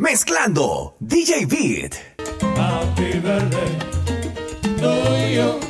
Mezclando DJ Beat. Happy birthday to you.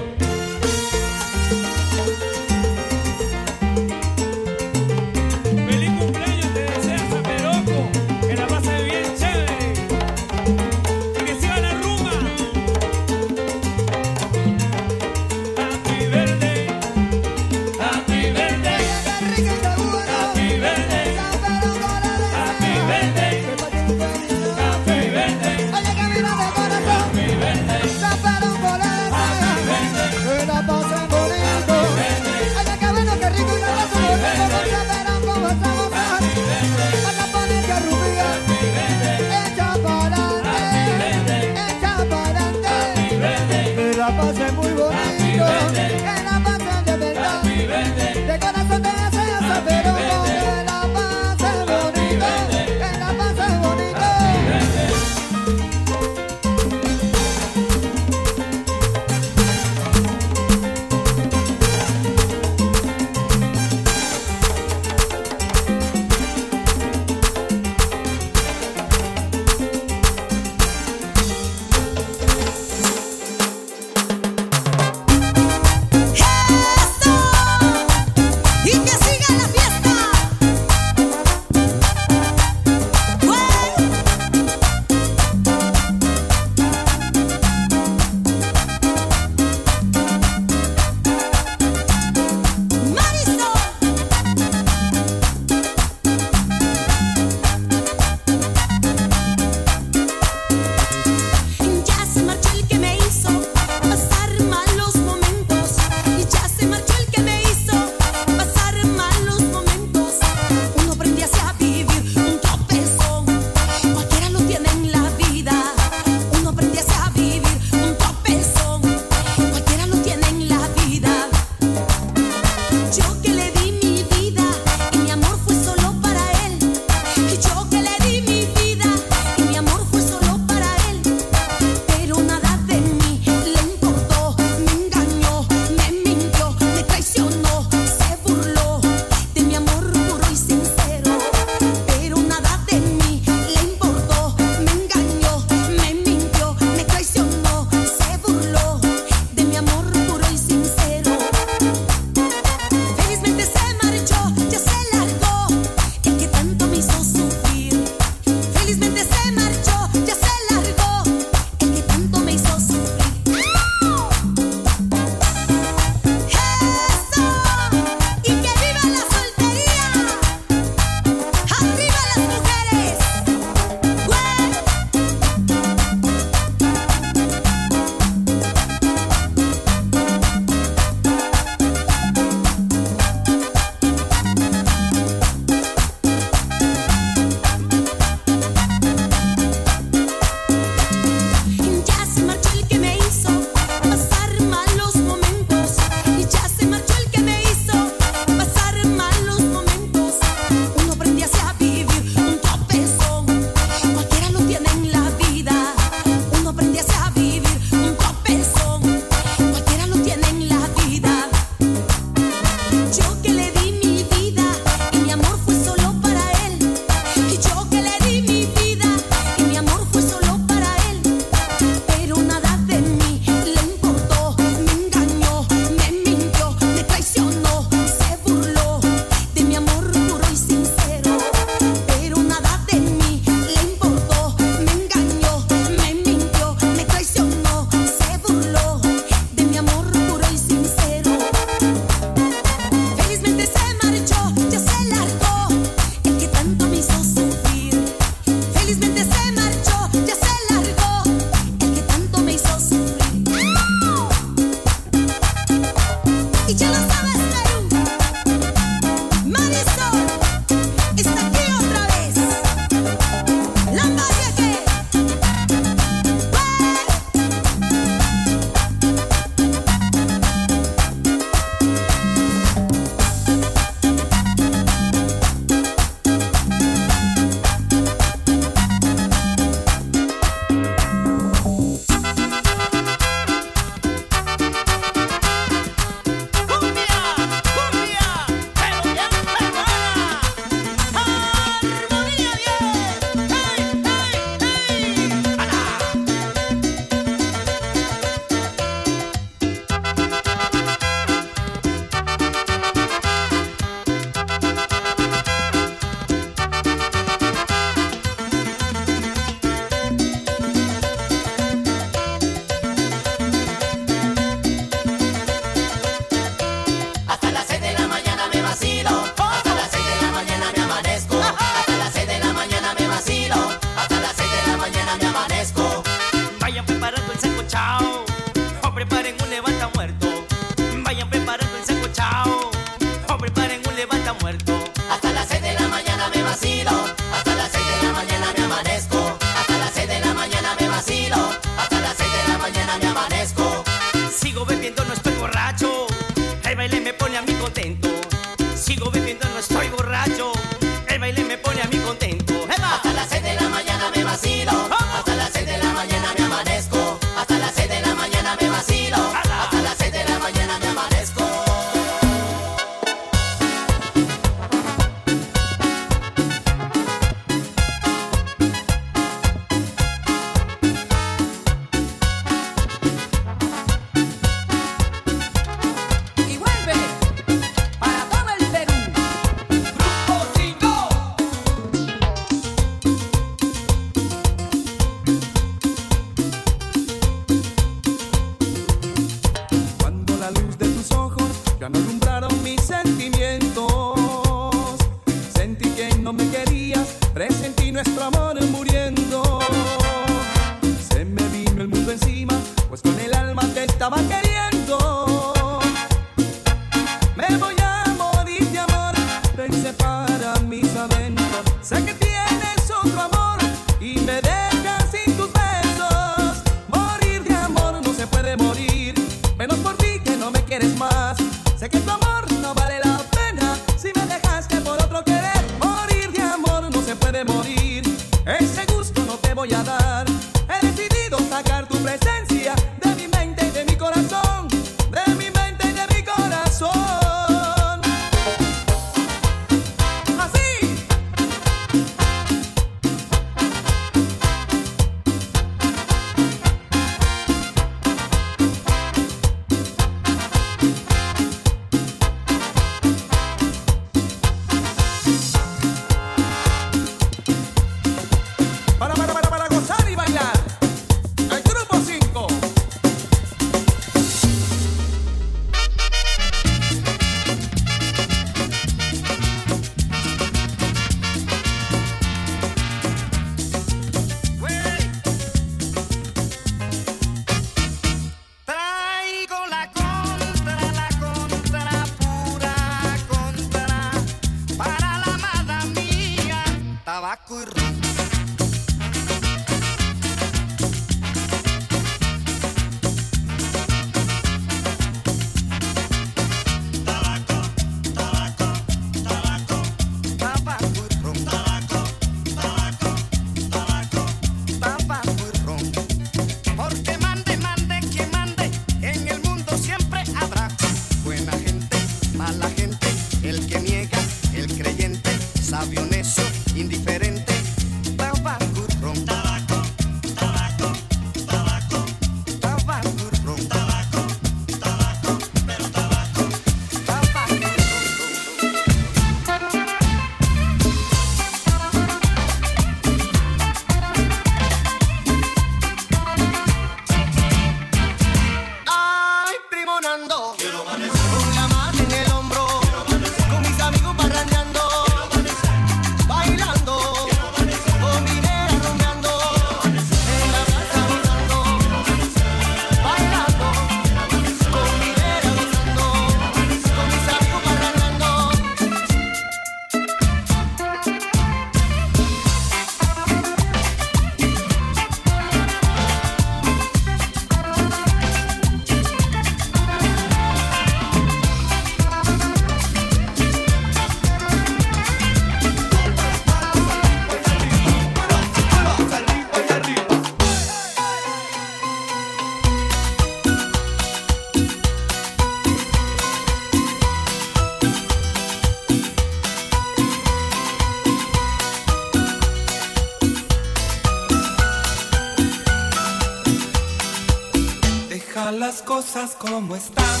Cosas como están.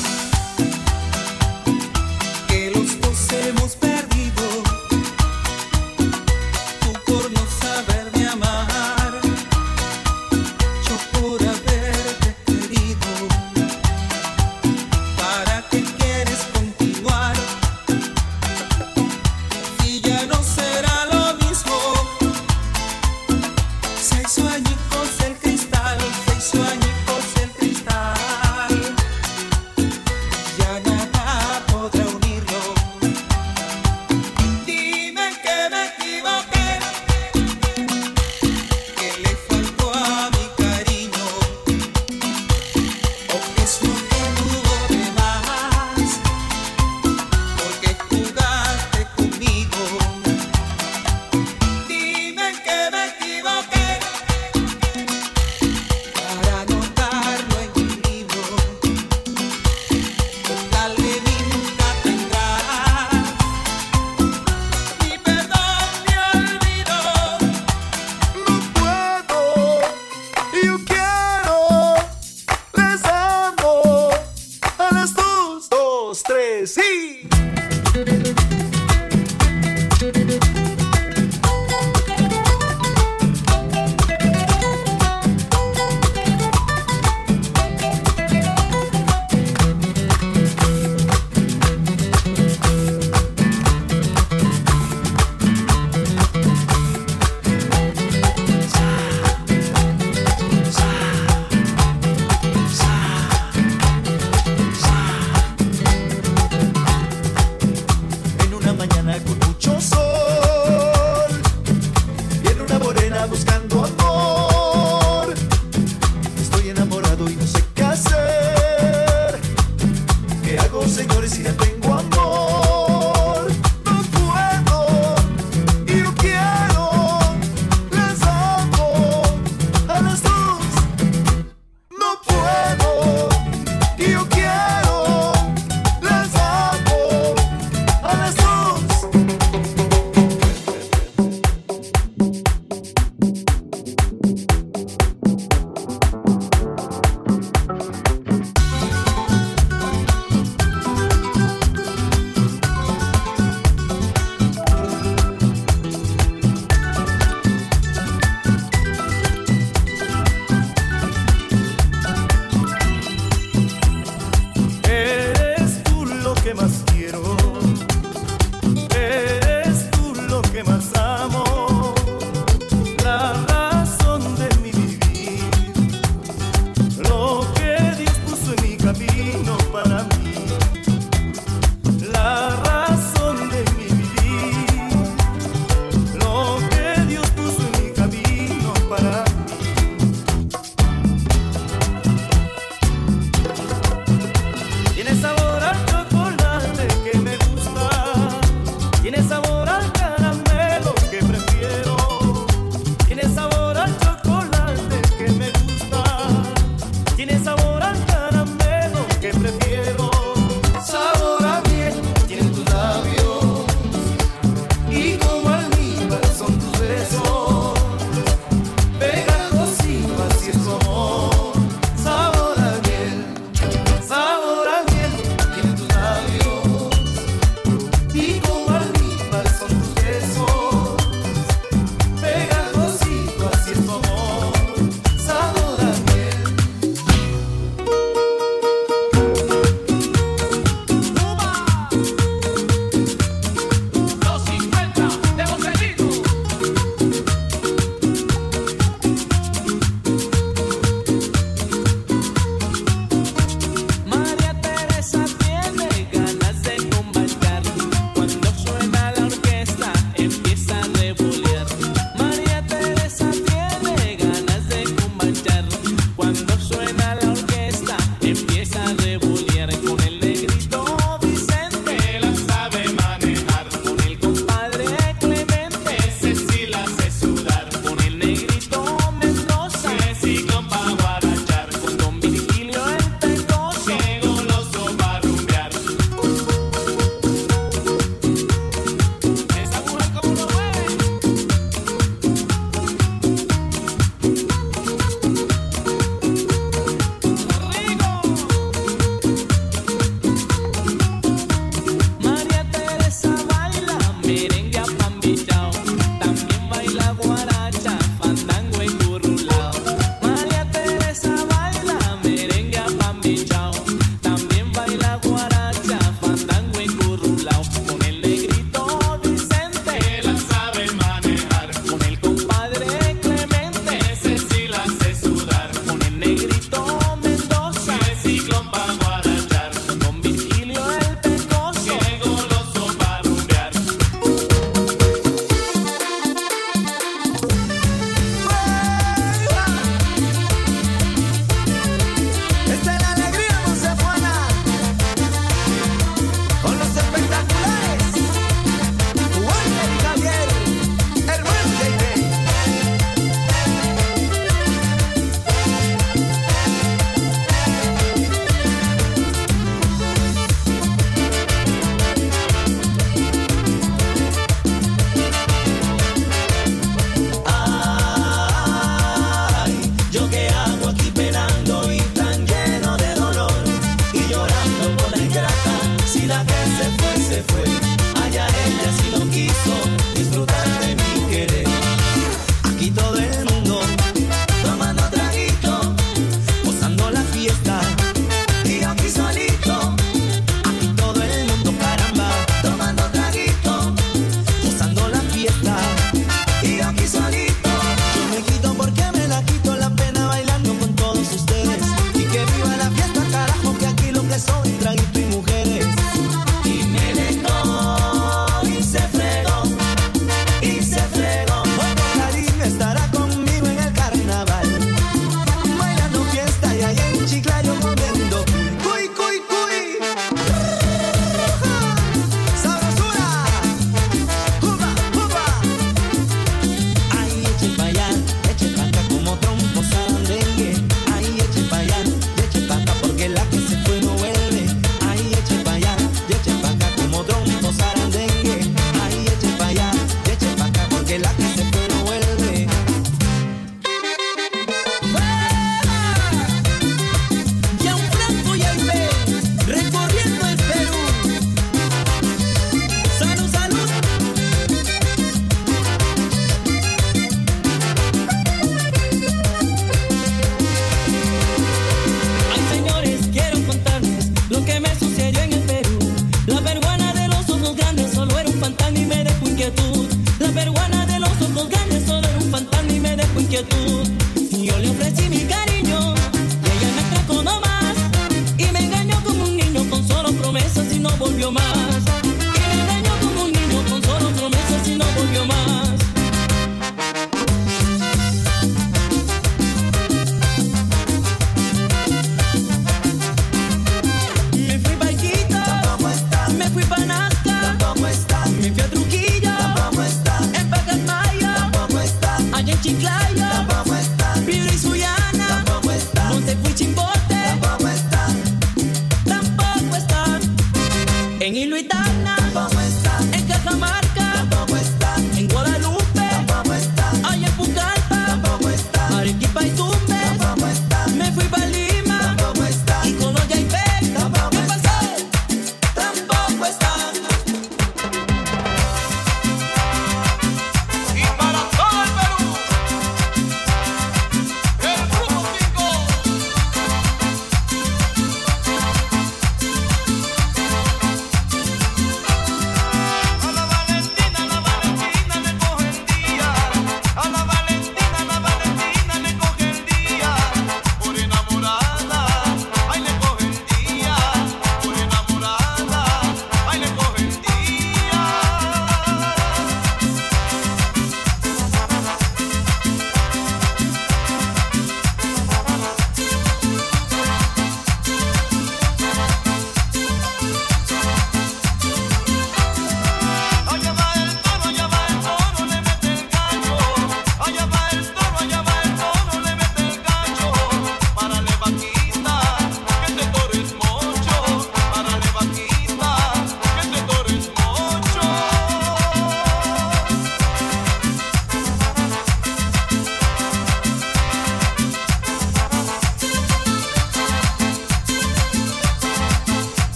Que los dos hemos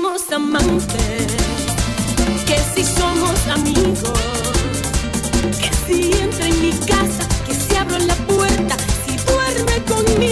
somos amantes, que si somos amigos, que si entra en mi casa, que si abro la puerta, si duerme conmigo.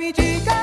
Eres mi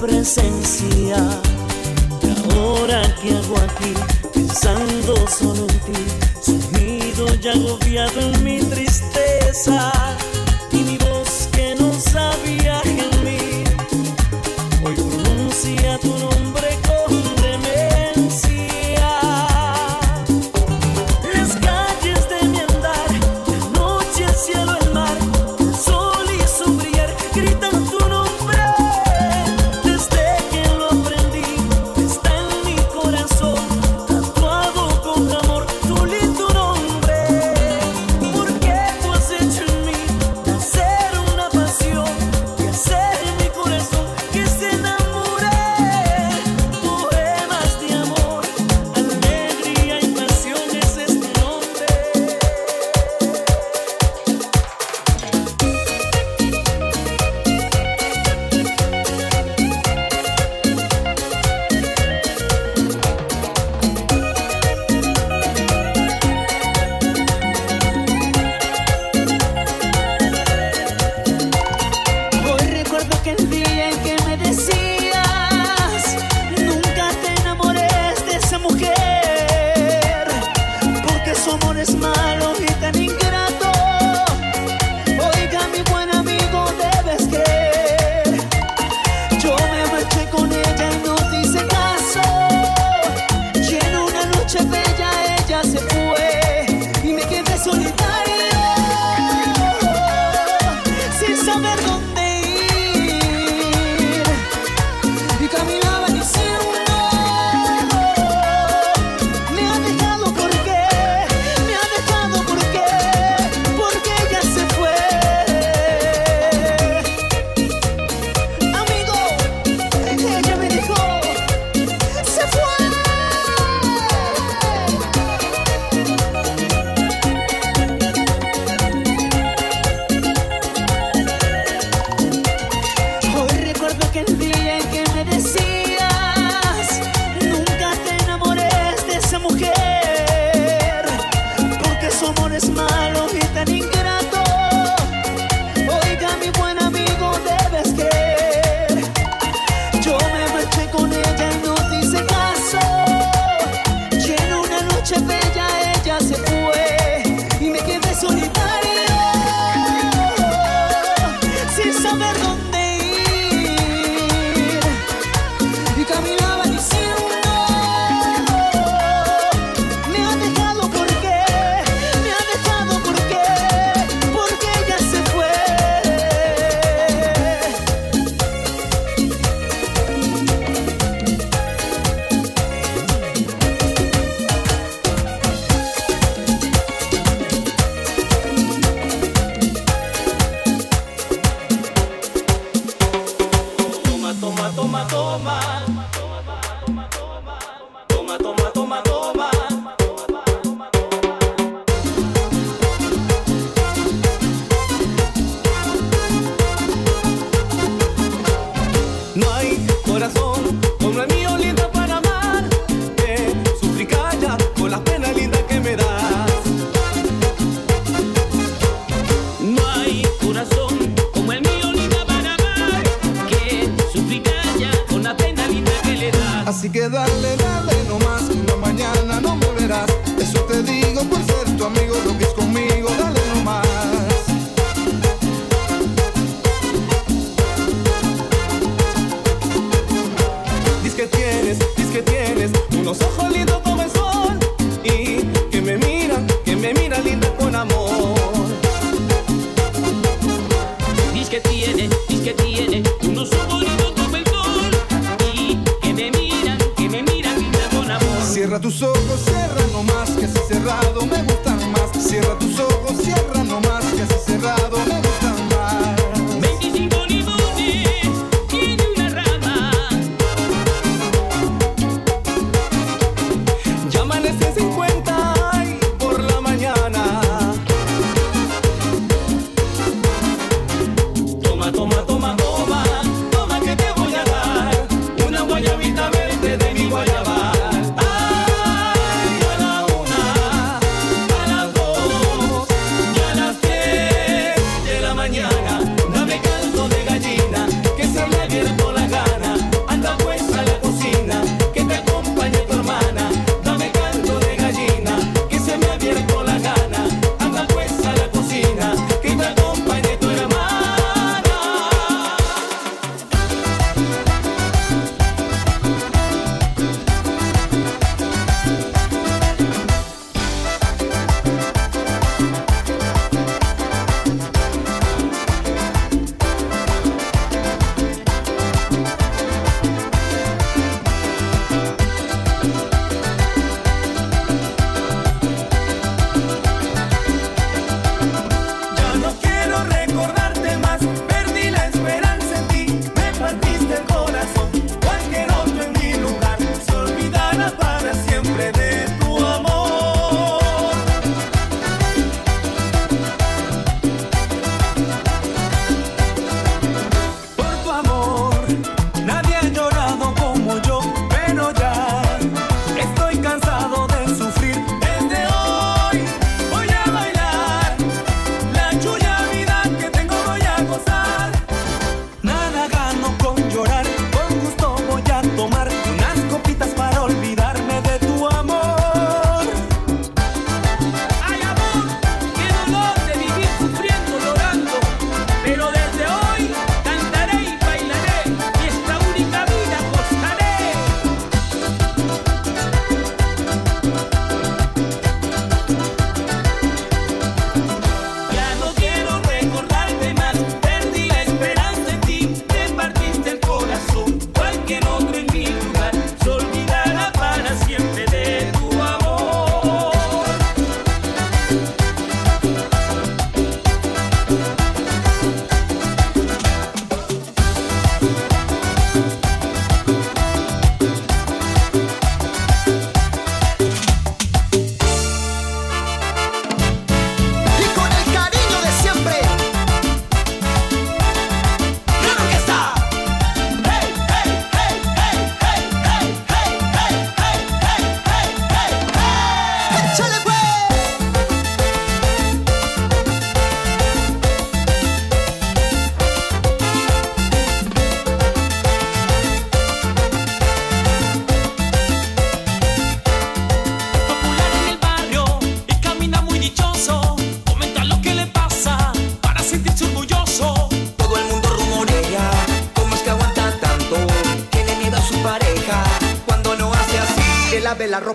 presencia. Y ahora que hago aquí, pensando solo en ti, sumido y agobiado en mi tristeza.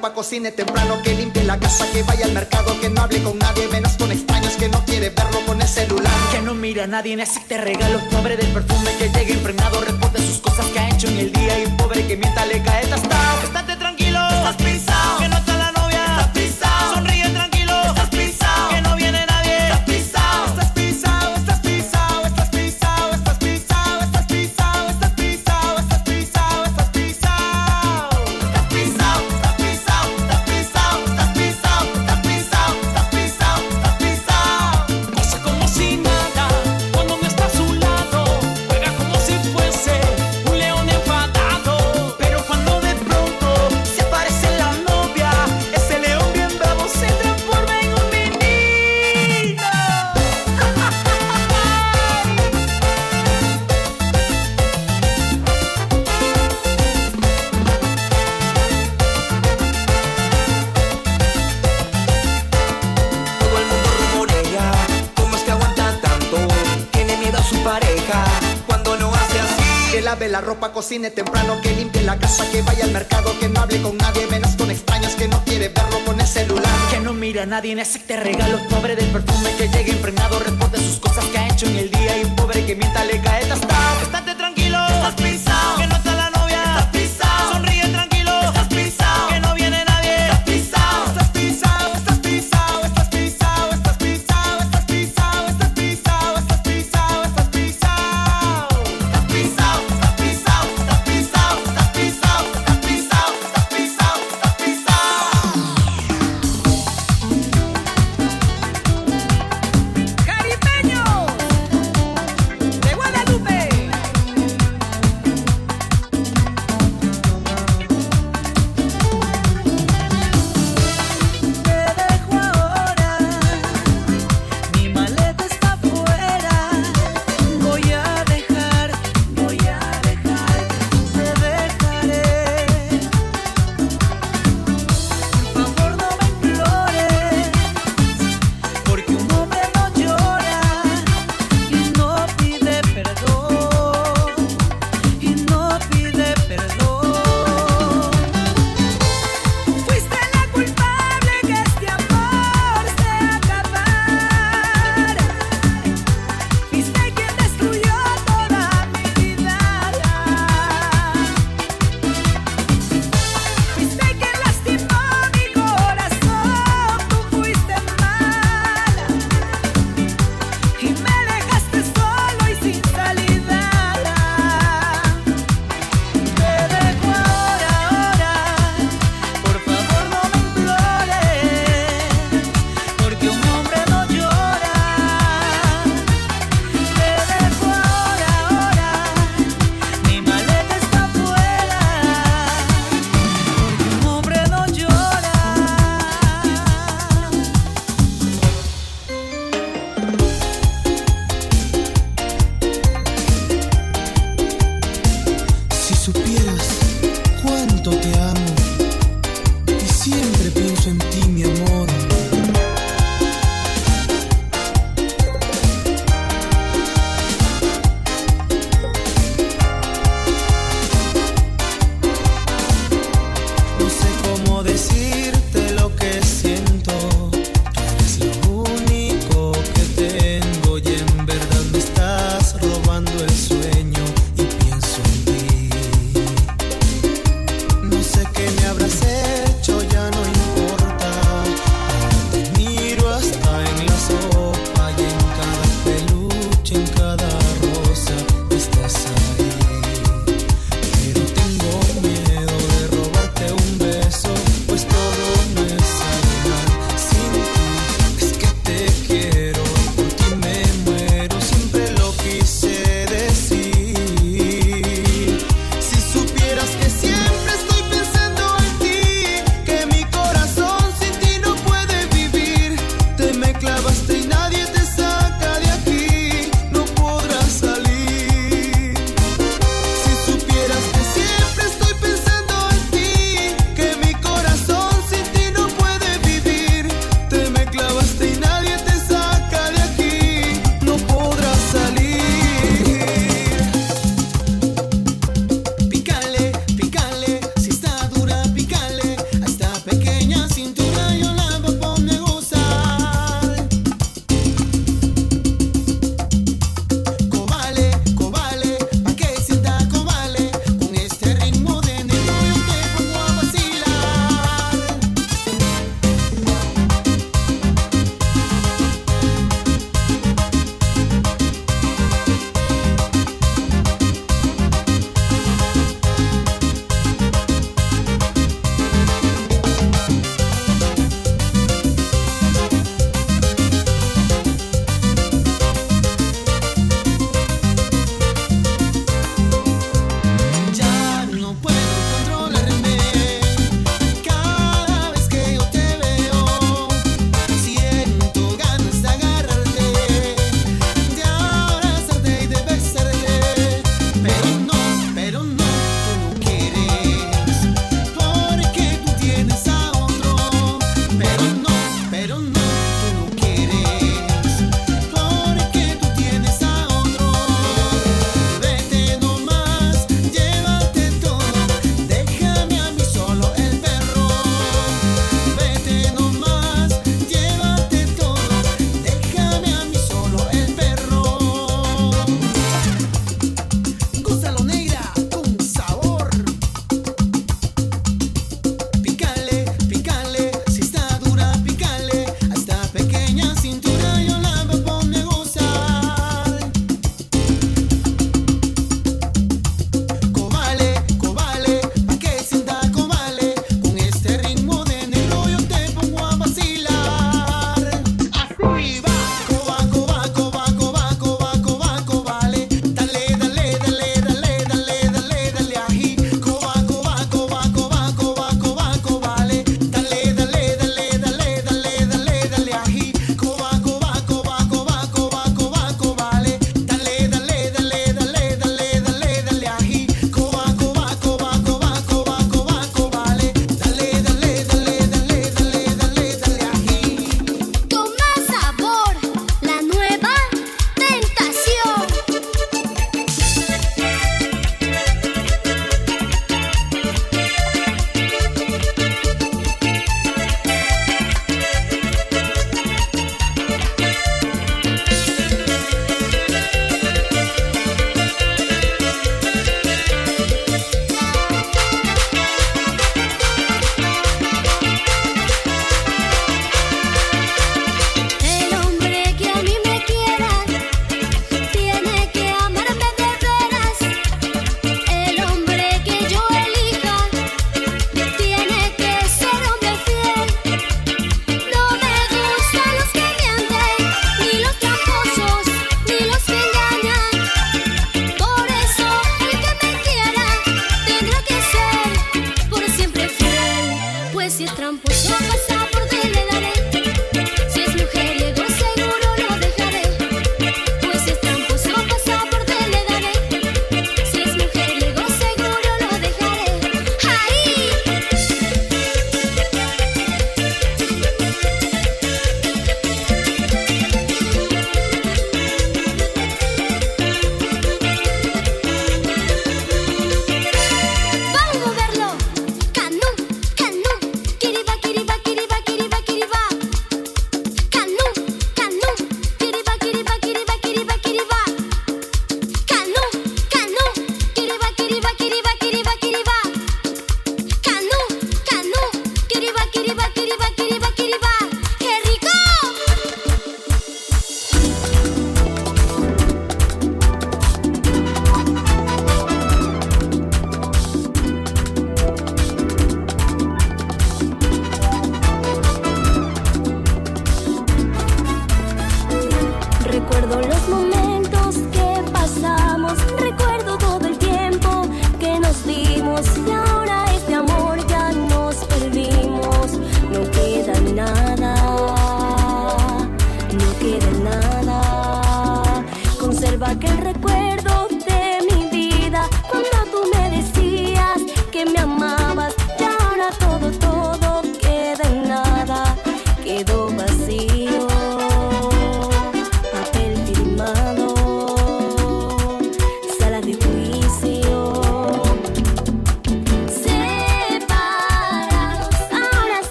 diario, cocine temprano, que limpie la casa, que vaya al mercado, que no hable con nadie, menos con extraños, que no quiere verlo con el celular. Que no mira a nadie, necesite regalos, pobre del perfume, que llegue impregnado, reporte sus cosas que ha hecho en el día, y pobre que mienta le cae hasta. cine temprano, que limpie la casa, que vaya al mercado, que no hable con nadie, menos con extraños, que no quiere verlo con el celular. Que no mira a nadie en ese te regalo, pobre del perfume, que llegue impregnado, reporte sus cosas que ha hecho en el día y pobre que mienta legal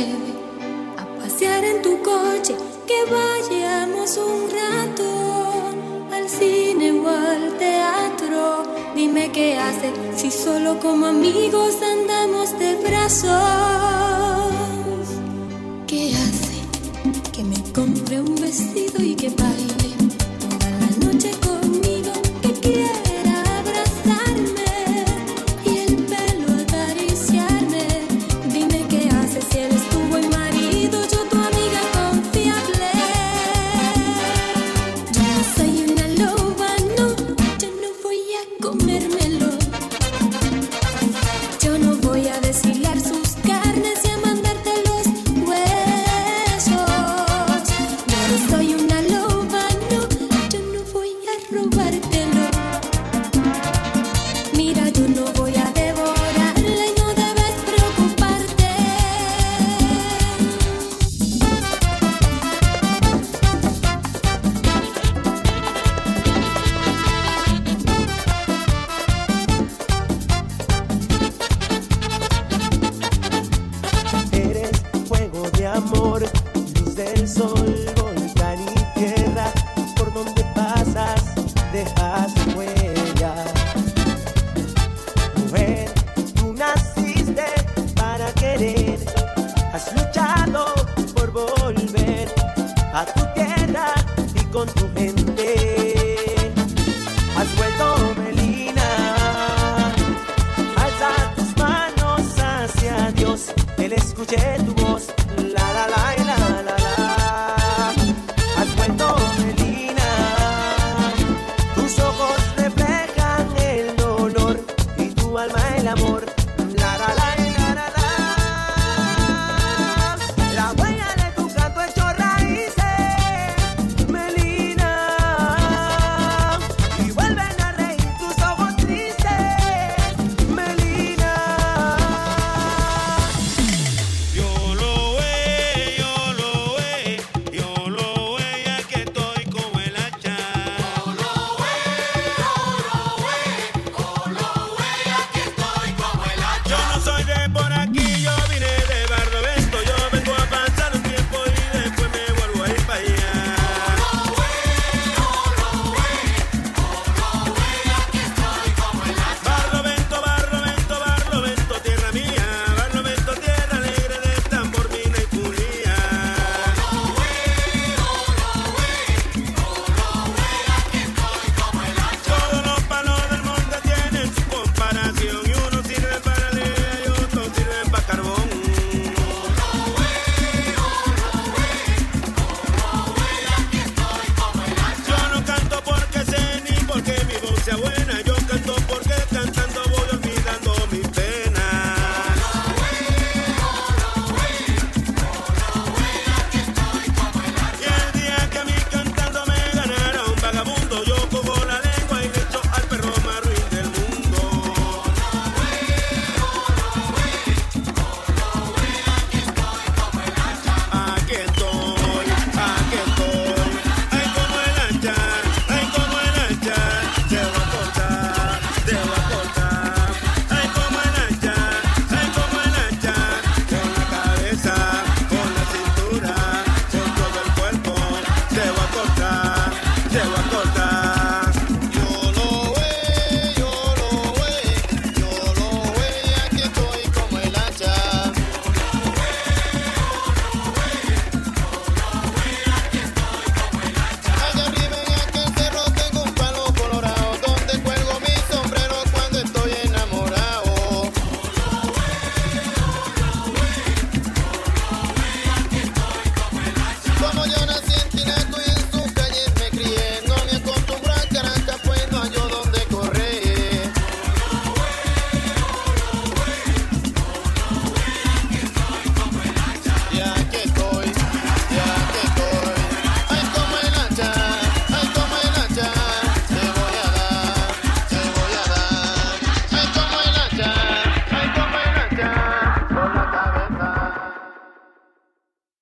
a pasear en tu coche, que vayamos un rato al cine o al teatro. Dime qué hace si solo como amigos andamos de brazos. ¿Qué hace? Que me compre un vestido y que